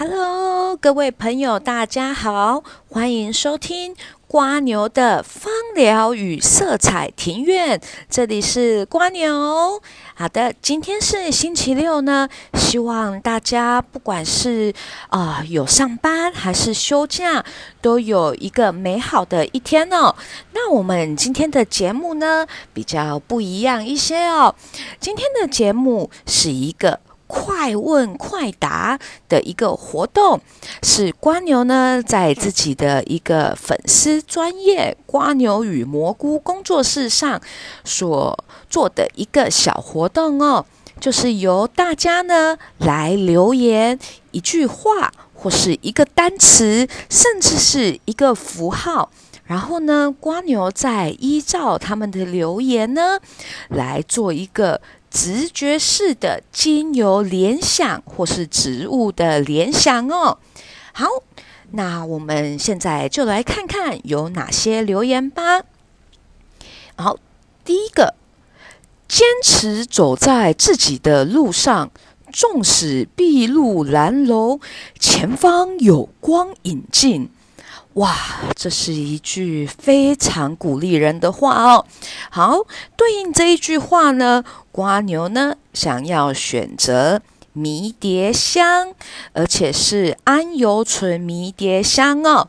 Hello，各位朋友，大家好，欢迎收听瓜牛的芳疗与色彩庭院。这里是瓜牛。好的，今天是星期六呢，希望大家不管是啊有上班还是休假，都有一个美好的一天哦。那我们今天的节目呢，比较不一样一些哦。今天的节目是一个。快问快答的一个活动，是瓜牛呢在自己的一个粉丝专业瓜牛与蘑菇工作室上所做的一个小活动哦，就是由大家呢来留言一句话或是一个单词，甚至是一个符号，然后呢瓜牛再依照他们的留言呢来做一个。直觉式的精油联想，或是植物的联想哦。好，那我们现在就来看看有哪些留言吧。好，第一个，坚持走在自己的路上，纵使筚路蓝楼，前方有光引进。哇，这是一句非常鼓励人的话哦。好，对应这一句话呢，瓜牛呢想要选择迷迭香，而且是安油醇迷迭香哦。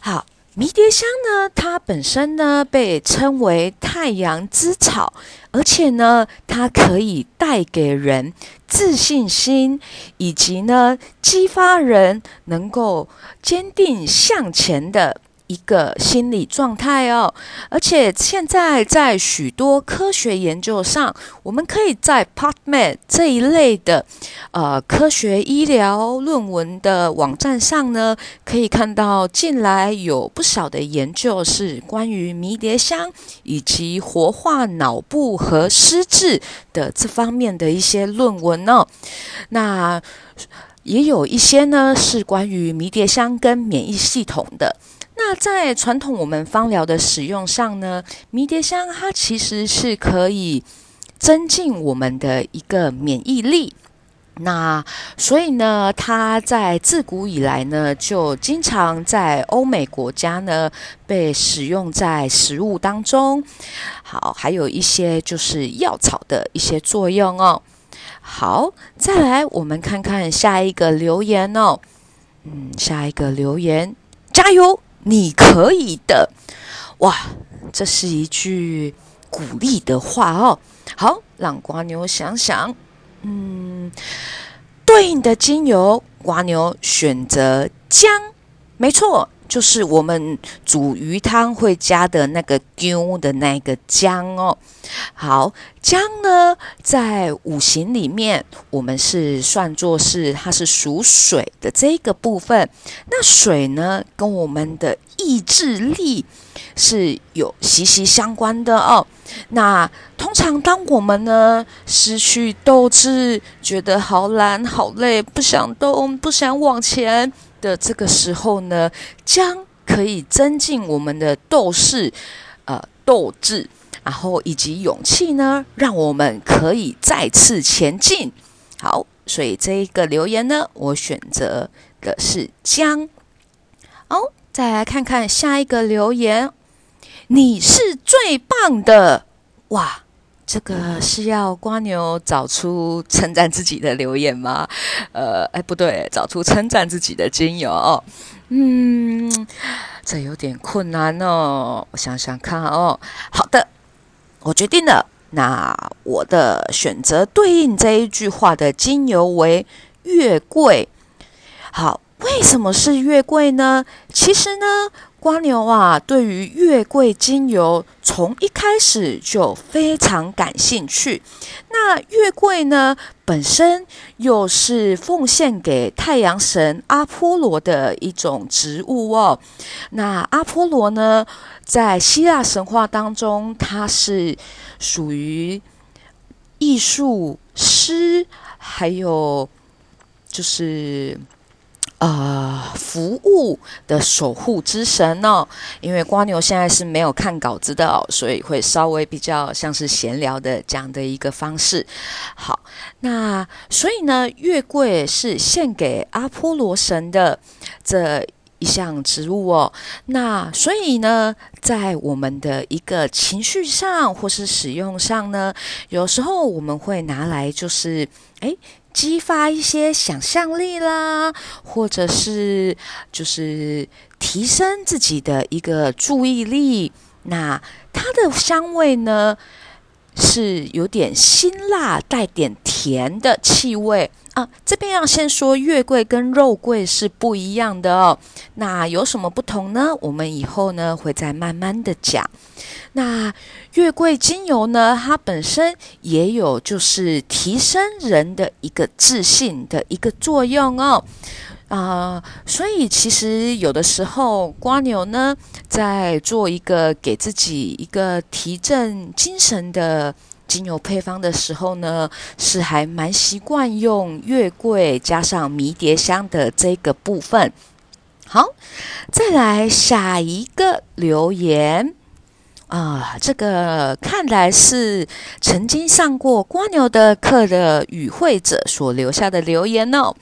好。迷迭香呢，它本身呢被称为太阳之草，而且呢，它可以带给人自信心，以及呢，激发人能够坚定向前的。一个心理状态哦，而且现在在许多科学研究上，我们可以在 PubMed 这一类的呃科学医疗论文的网站上呢，可以看到近来有不少的研究是关于迷迭香以及活化脑部和失智的这方面的一些论文哦。那也有一些呢是关于迷迭香跟免疫系统的。那在传统我们芳疗的使用上呢，迷迭香它其实是可以增进我们的一个免疫力。那所以呢，它在自古以来呢，就经常在欧美国家呢被使用在食物当中。好，还有一些就是药草的一些作用哦。好，再来我们看看下一个留言哦。嗯，下一个留言，加油！你可以的，哇！这是一句鼓励的话哦。好，让瓜牛想想，嗯，对应的精油，瓜牛选择姜，没错。就是我们煮鱼汤会加的那个姜的那个姜哦。好，姜呢，在五行里面，我们是算作是它是属水的这个部分。那水呢，跟我们的意志力是有息息相关的哦。那通常当我们呢失去斗志，觉得好懒、好累，不想动、不想往前。的这个时候呢，姜可以增进我们的斗士，呃，斗志，然后以及勇气呢，让我们可以再次前进。好，所以这一个留言呢，我选择的是姜。哦，再来看看下一个留言，你是最棒的，哇！这个是要瓜牛找出称赞自己的留言吗？呃，哎，不对，找出称赞自己的精油。嗯，这有点困难哦。我想想看哦。好的，我决定了。那我的选择对应这一句话的精油为月桂。好，为什么是月桂呢？其实呢。瓜牛啊，对于月桂精油从一开始就非常感兴趣。那月桂呢，本身又是奉献给太阳神阿波罗的一种植物哦。那阿波罗呢，在希腊神话当中，它是属于艺术师，还有就是呃服务的守护之神哦。因为瓜牛现在是没有看稿子的哦，所以会稍微比较像是闲聊的这样的一个方式。好，那所以呢，月桂是献给阿波罗神的这。一项植物哦，那所以呢，在我们的一个情绪上或是使用上呢，有时候我们会拿来就是诶，激发一些想象力啦，或者是就是提升自己的一个注意力。那它的香味呢？是有点辛辣，带点甜的气味啊。这边要先说，月桂跟肉桂是不一样的哦。那有什么不同呢？我们以后呢会再慢慢的讲。那月桂精油呢，它本身也有就是提升人的一个自信的一个作用哦。啊，所以其实有的时候，瓜牛呢，在做一个给自己一个提振精神的精油配方的时候呢，是还蛮习惯用月桂加上迷迭香的这个部分。好，再来下一个留言啊，这个看来是曾经上过瓜牛的课的与会者所留下的留言哦。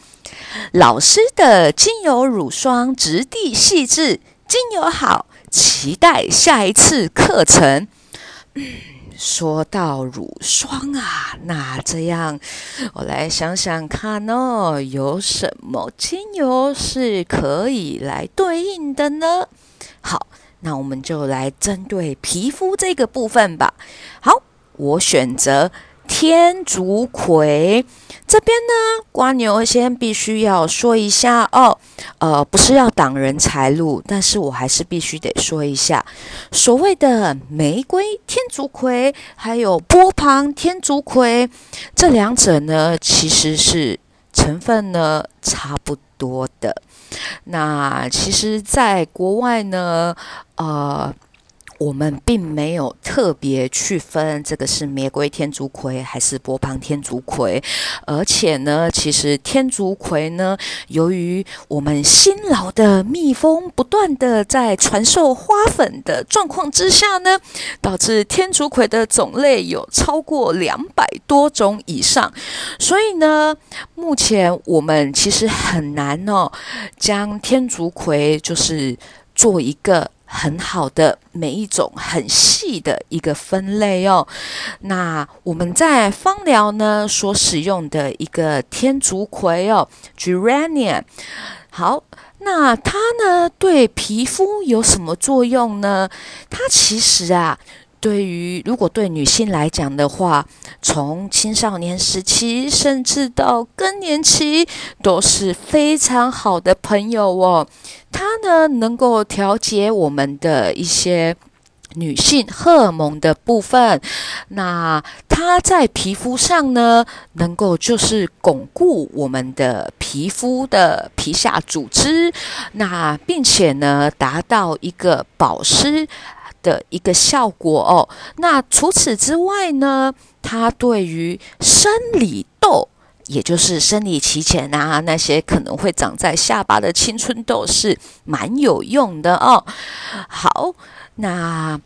老师的精油乳霜质地细致，精油好，期待下一次课程。说到乳霜啊，那这样我来想想看哦，有什么精油是可以来对应的呢？好，那我们就来针对皮肤这个部分吧。好，我选择天竺葵。这边呢，瓜牛先必须要说一下哦，呃，不是要挡人财路，但是我还是必须得说一下，所谓的玫瑰天竺葵还有波旁天竺葵，这两者呢，其实是成分呢差不多的。那其实，在国外呢，呃。我们并没有特别去分这个是玫瑰天竺葵还是波旁天竺葵，而且呢，其实天竺葵呢，由于我们辛劳的蜜蜂不断的在传授花粉的状况之下呢，导致天竺葵的种类有超过两百多种以上，所以呢，目前我们其实很难哦，将天竺葵就是做一个。很好的每一种很细的一个分类哦。那我们在芳疗呢所使用的一个天竺葵哦，Geranium。好，那它呢对皮肤有什么作用呢？它其实啊。对于如果对女性来讲的话，从青少年时期甚至到更年期都是非常好的朋友哦。它呢能够调节我们的一些女性荷尔蒙的部分，那它在皮肤上呢能够就是巩固我们的皮肤的皮下组织，那并且呢达到一个保湿。的一个效果哦。那除此之外呢，它对于生理痘，也就是生理期前啊那些可能会长在下巴的青春痘是蛮有用的哦。好，那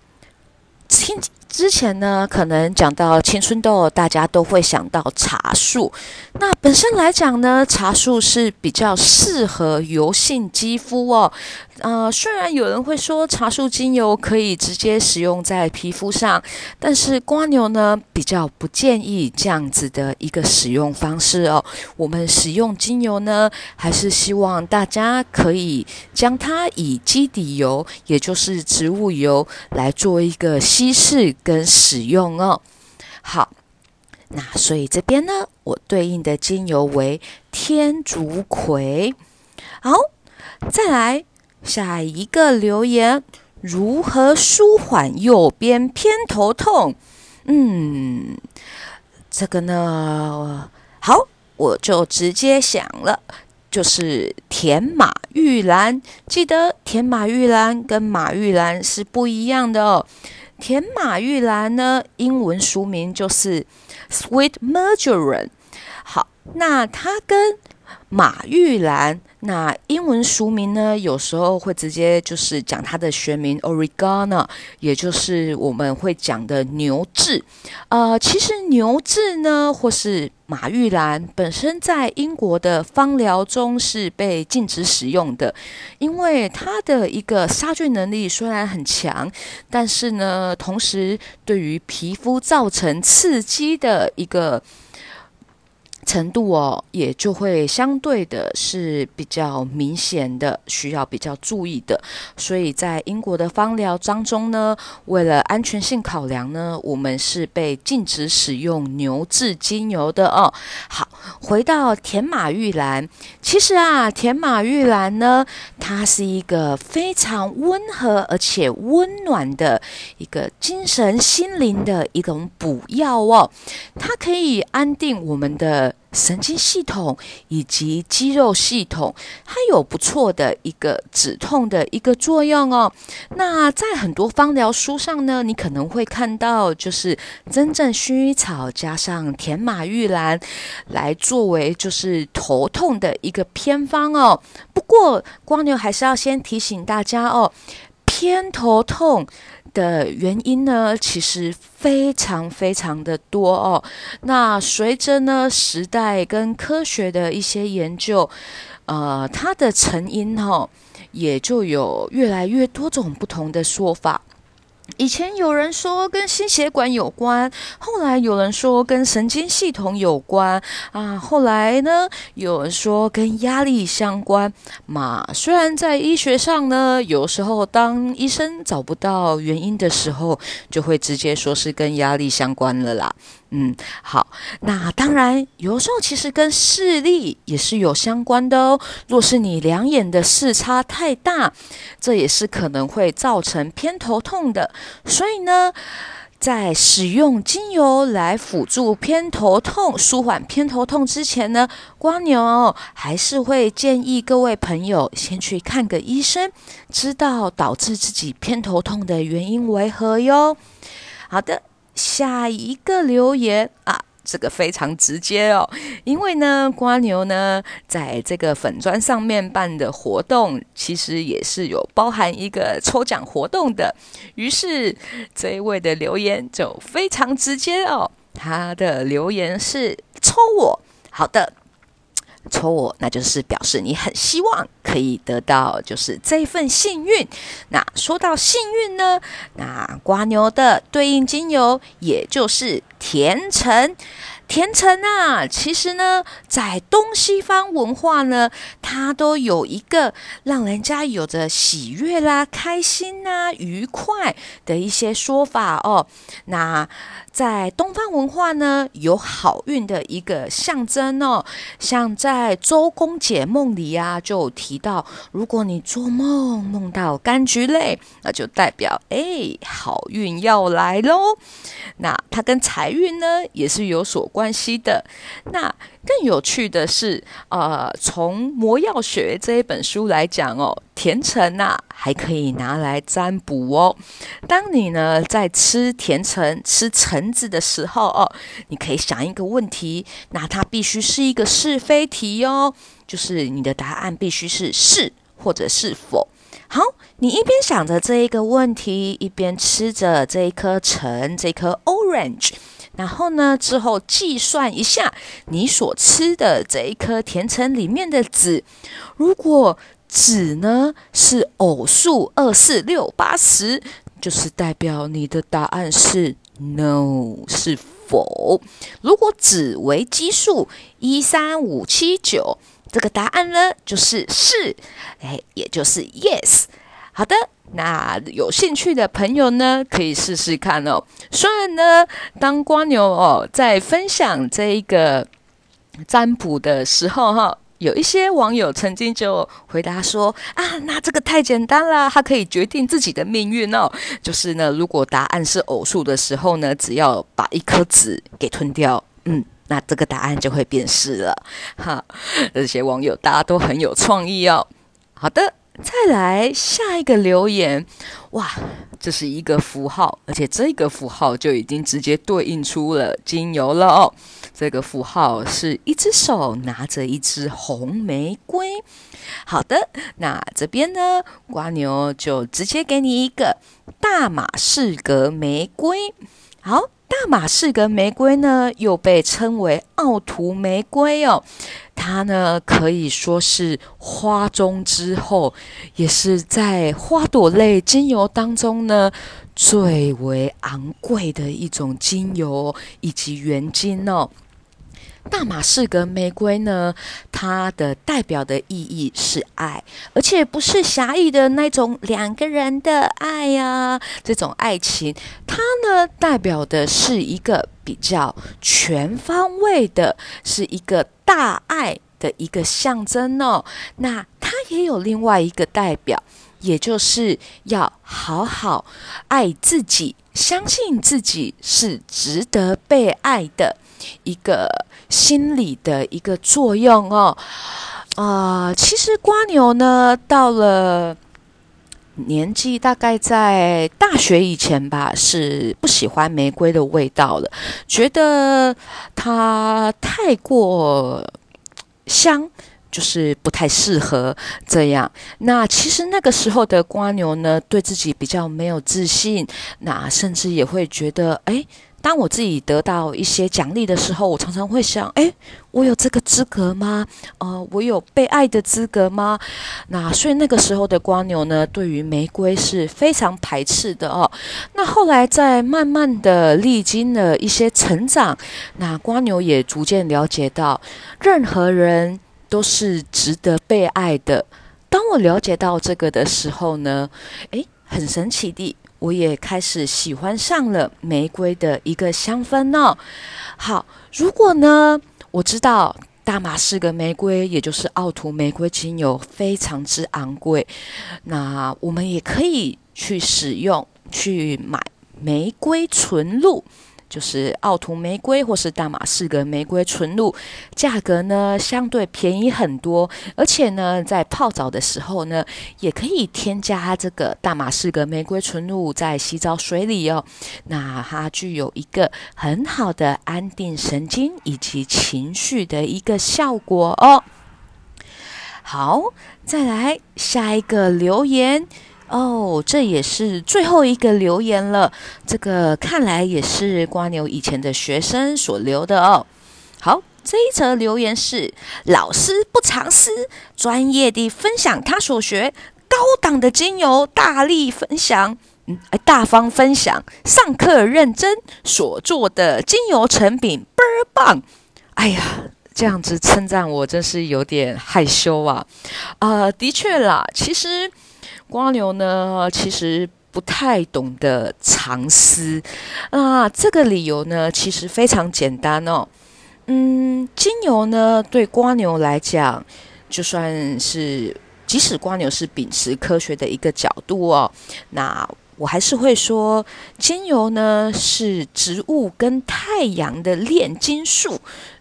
听。之前呢，可能讲到青春痘，大家都会想到茶树。那本身来讲呢，茶树是比较适合油性肌肤哦。呃，虽然有人会说茶树精油可以直接使用在皮肤上，但是瓜牛呢比较不建议这样子的一个使用方式哦。我们使用精油呢，还是希望大家可以将它以基底油，也就是植物油来做一个稀释。跟使用哦，好，那所以这边呢，我对应的精油为天竺葵。好，再来下一个留言：如何舒缓右边偏头痛？嗯，这个呢，好，我就直接想了，就是甜马玉兰。记得甜马玉兰跟马玉兰是不一样的哦。甜马玉兰呢，英文书名就是 Sweet Marjoram。好，那它跟马玉兰。那英文俗名呢，有时候会直接就是讲它的学名 Oregano，也就是我们会讲的牛至。呃，其实牛至呢，或是马玉兰，本身在英国的芳疗中是被禁止使用的，因为它的一个杀菌能力虽然很强，但是呢，同时对于皮肤造成刺激的一个。程度哦，也就会相对的是比较明显的，需要比较注意的。所以在英国的芳疗当中呢，为了安全性考量呢，我们是被禁止使用牛至精油的哦。好，回到田马玉兰，其实啊，田马玉兰呢，它是一个非常温和而且温暖的一个精神心灵的一种补药哦，它可以安定我们的。神经系统以及肌肉系统，它有不错的一个止痛的一个作用哦。那在很多芳疗书上呢，你可能会看到，就是真正薰衣草加上甜马玉兰来作为就是头痛的一个偏方哦。不过光牛还是要先提醒大家哦，偏头痛。的原因呢，其实非常非常的多哦。那随着呢时代跟科学的一些研究，呃，它的成因哈，也就有越来越多种不同的说法。以前有人说跟心血管有关，后来有人说跟神经系统有关啊，后来呢有人说跟压力相关嘛。虽然在医学上呢，有时候当医生找不到原因的时候，就会直接说是跟压力相关了啦。嗯，好，那当然，有时候其实跟视力也是有相关的哦。若是你两眼的视差太大，这也是可能会造成偏头痛的。所以呢，在使用精油来辅助偏头痛、舒缓偏头痛之前呢，光牛还是会建议各位朋友先去看个医生，知道导致自己偏头痛的原因为何哟。好的。下一个留言啊，这个非常直接哦，因为呢，瓜牛呢在这个粉砖上面办的活动，其实也是有包含一个抽奖活动的。于是这一位的留言就非常直接哦，他的留言是抽我，好的。抽我，那就是表示你很希望可以得到，就是这份幸运。那说到幸运呢，那瓜牛的对应精油，也就是甜橙。甜橙啊，其实呢，在东西方文化呢，它都有一个让人家有着喜悦啦、开心啊、愉快的一些说法哦。那在东方文化呢，有好运的一个象征哦。像在周公解梦里啊，就提到，如果你做梦梦到柑橘类，那就代表哎，好运要来喽。那它跟财运呢，也是有所关。关系的那更有趣的是，呃，从《魔药学》这一本书来讲哦，甜橙呐还可以拿来占卜哦。当你呢在吃甜橙、吃橙子的时候哦，你可以想一个问题，那它必须是一个是非题哦，就是你的答案必须是是或者是否。好，你一边想着这一个问题，一边吃着这一颗橙，这颗 orange。然后呢？之后计算一下你所吃的这一颗甜橙里面的籽，如果籽呢是偶数二四六八十，就是代表你的答案是 no 是否。如果籽为奇数一三五七九，这个答案呢就是是，哎，也就是 yes。好的。那有兴趣的朋友呢，可以试试看哦。虽然呢，当瓜牛哦在分享这一个占卜的时候，哈，有一些网友曾经就回答说：“啊，那这个太简单了，它可以决定自己的命运哦。就是呢，如果答案是偶数的时候呢，只要把一颗子给吞掉，嗯，那这个答案就会变是了。哈，这些网友大家都很有创意哦。好的。”再来下一个留言，哇，这是一个符号，而且这个符号就已经直接对应出了精油了哦。这个符号是一只手拿着一支红玫瑰。好的，那这边呢，瓜牛就直接给你一个大马士革玫瑰。好，大马士革玫瑰呢，又被称为奥图玫瑰哦。它呢，可以说是花中之后，也是在花朵类精油当中呢，最为昂贵的一种精油以及原精哦。大马士革玫瑰呢，它的代表的意义是爱，而且不是狭义的那种两个人的爱呀，这种爱情，它呢代表的是一个比较全方位的，是一个大爱的一个象征哦。那它也有另外一个代表，也就是要好好爱自己，相信自己是值得被爱的一个。心理的一个作用哦，啊，其实瓜牛呢，到了年纪大概在大学以前吧，是不喜欢玫瑰的味道了，觉得它太过香，就是不太适合这样。那其实那个时候的瓜牛呢，对自己比较没有自信，那甚至也会觉得，哎。当我自己得到一些奖励的时候，我常常会想：哎，我有这个资格吗？呃，我有被爱的资格吗？那所以那个时候的瓜牛呢，对于玫瑰是非常排斥的哦。那后来在慢慢的历经了一些成长，那瓜牛也逐渐了解到，任何人都是值得被爱的。当我了解到这个的时候呢，诶，很神奇的。我也开始喜欢上了玫瑰的一个香氛呢。好，如果呢，我知道大马士革玫瑰，也就是奥图玫瑰精油非常之昂贵，那我们也可以去使用，去买玫瑰纯露。就是奥图玫瑰或是大马士革玫瑰纯露，价格呢相对便宜很多，而且呢在泡澡的时候呢，也可以添加这个大马士革玫瑰纯露在洗澡水里哦。那它具有一个很好的安定神经以及情绪的一个效果哦。好，再来下一个留言。哦，这也是最后一个留言了。这个看来也是瓜牛以前的学生所留的哦。好，这一则留言是老师不藏私，专业地分享他所学，高档的精油大力分享，嗯，大方分享，上课认真，所做的精油成品倍儿棒。哎呀，这样子称赞我真是有点害羞啊。啊，的确啦，其实。瓜牛呢，其实不太懂得藏私啊。这个理由呢，其实非常简单哦。嗯，精油呢，对瓜牛来讲，就算是即使瓜牛是秉持科学的一个角度哦，那我还是会说，精油呢是植物跟太阳的炼金术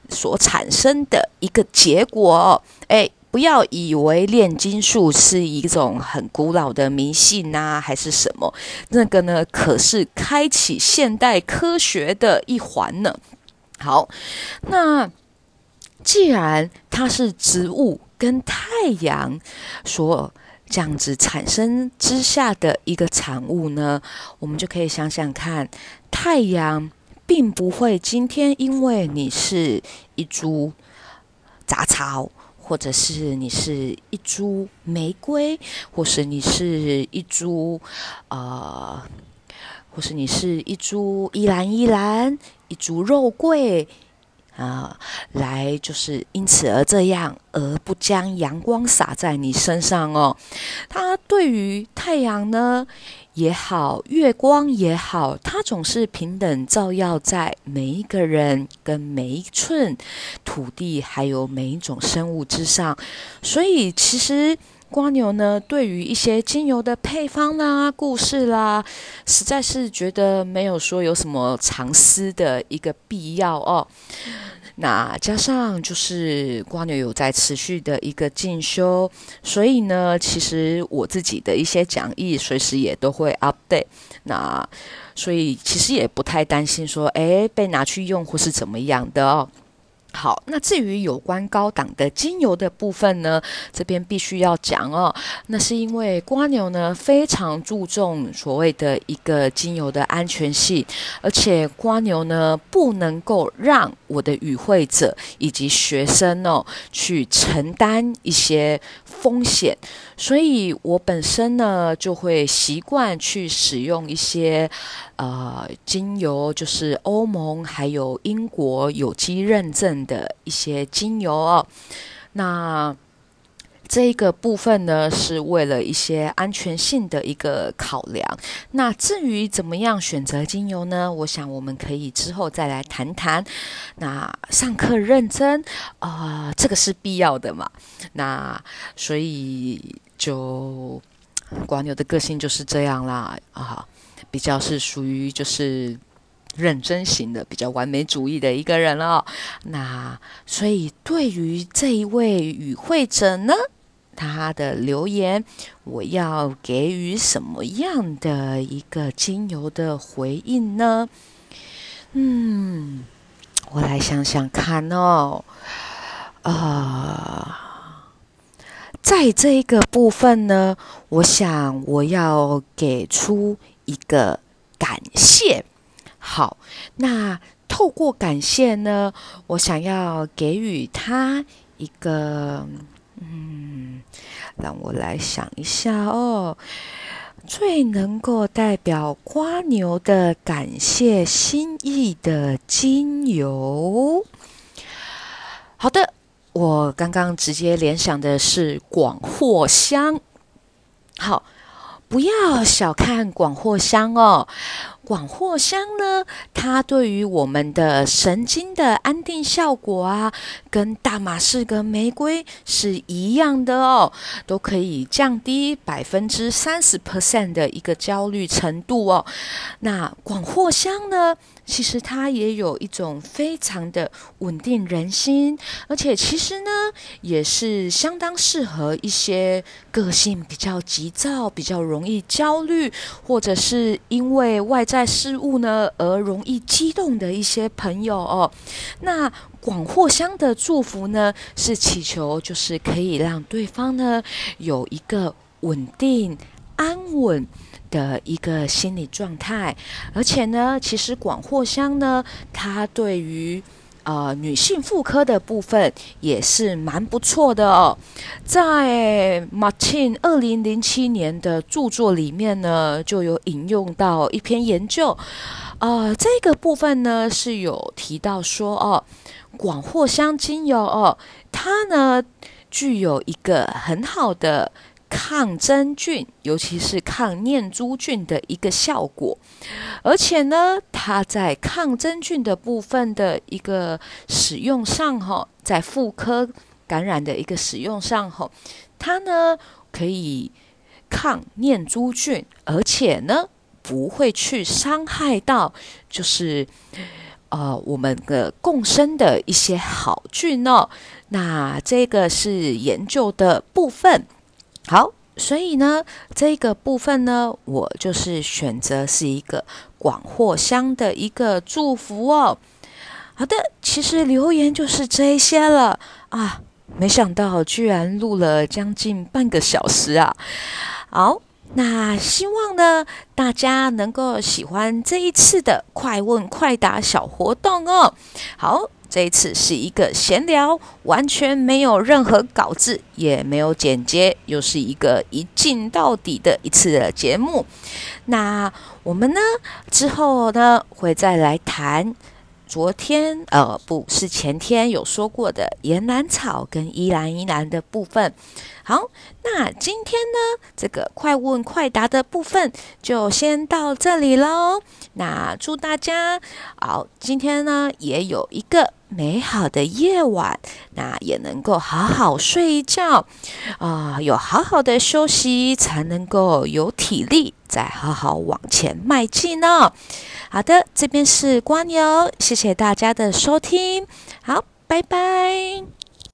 所产生的一个结果。哎。不要以为炼金术是一种很古老的迷信呐，还是什么？那个呢，可是开启现代科学的一环呢。好，那既然它是植物跟太阳所这样子产生之下的一个产物呢，我们就可以想想看，太阳并不会今天因为你是一株杂草。或者是你是一株玫瑰，或是你是一株，呃，或是你是一株依兰依兰，一株肉桂，啊，来就是因此而这样，而不将阳光洒在你身上哦。它对于太阳呢？也好，月光也好，它总是平等照耀在每一个人跟每一寸土地，还有每一种生物之上。所以，其实瓜牛呢，对于一些精油的配方啦、故事啦，实在是觉得没有说有什么藏私的一个必要哦。那加上就是瓜牛有在持续的一个进修，所以呢，其实我自己的一些讲义随时也都会 update。那所以其实也不太担心说，哎，被拿去用或是怎么样的哦。好，那至于有关高档的精油的部分呢，这边必须要讲哦。那是因为瓜牛呢非常注重所谓的一个精油的安全性，而且瓜牛呢不能够让我的与会者以及学生哦去承担一些风险，所以我本身呢就会习惯去使用一些。呃，精油就是欧盟还有英国有机认证的一些精油哦。那这一个部分呢，是为了一些安全性的一个考量。那至于怎么样选择精油呢？我想我们可以之后再来谈谈。那上课认真啊，这个是必要的嘛。那所以就管牛的个性就是这样啦啊。比较是属于就是认真型的，比较完美主义的一个人哦。那所以对于这一位与会者呢，他的留言，我要给予什么样的一个精油的回应呢？嗯，我来想想看哦。啊，在这一个部分呢，我想我要给出。一个感谢，好，那透过感谢呢，我想要给予他一个，嗯，让我来想一下哦，最能够代表瓜牛的感谢心意的精油。好的，我刚刚直接联想的是广藿香，好。不要小看广藿香哦，广藿香呢，它对于我们的神经的安定效果啊，跟大马士革玫瑰是一样的哦，都可以降低百分之三十 percent 的一个焦虑程度哦。那广藿香呢？其实它也有一种非常的稳定人心，而且其实呢，也是相当适合一些个性比较急躁、比较容易焦虑，或者是因为外在事物呢而容易激动的一些朋友哦。那广藿香的祝福呢，是祈求就是可以让对方呢有一个稳定、安稳。的一个心理状态，而且呢，其实广藿香呢，它对于呃女性妇科的部分也是蛮不错的哦。在 Martin 二零零七年的著作里面呢，就有引用到一篇研究，呃，这个部分呢是有提到说哦，广藿香精油哦，它呢具有一个很好的。抗真菌，尤其是抗念珠菌的一个效果，而且呢，它在抗真菌的部分的一个使用上，哈，在妇科感染的一个使用上，哈，它呢可以抗念珠菌，而且呢不会去伤害到，就是呃我们的共生的一些好菌哦。那这个是研究的部分。好，所以呢，这个部分呢，我就是选择是一个广藿香的一个祝福哦。好的，其实留言就是这些了啊，没想到居然录了将近半个小时啊。好，那希望呢，大家能够喜欢这一次的快问快答小活动哦。好。这一次是一个闲聊，完全没有任何稿子，也没有剪接，又是一个一镜到底的一次的节目。那我们呢之后呢会再来谈昨天呃不是前天有说过的岩兰草跟依兰依兰的部分。好，那今天呢这个快问快答的部分就先到这里喽。那祝大家好，今天呢也有一个。美好的夜晚，那也能够好好睡一觉啊，有好好的休息，才能够有体力再好好往前迈进呢。好的，这边是瓜牛，谢谢大家的收听，好，拜拜。